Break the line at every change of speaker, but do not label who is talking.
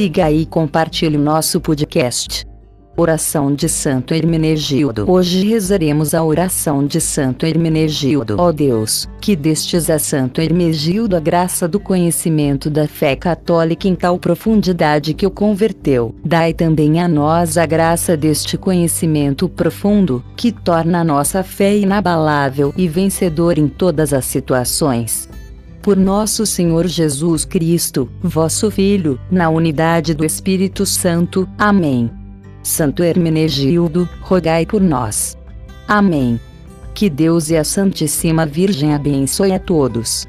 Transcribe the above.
siga e compartilhe o nosso podcast. Oração de Santo Hermenegildo. Hoje rezaremos a oração de Santo Hermenegildo. Ó Deus, que destes a Santo Hermenegildo a graça do conhecimento da fé católica em tal profundidade que o converteu. Dai também a nós a graça deste conhecimento profundo, que torna a nossa fé inabalável e vencedor em todas as situações por nosso Senhor Jesus Cristo, vosso Filho, na unidade do Espírito Santo. Amém. Santo Hermenegildo, rogai por nós. Amém. Que Deus e a Santíssima Virgem abençoe a todos.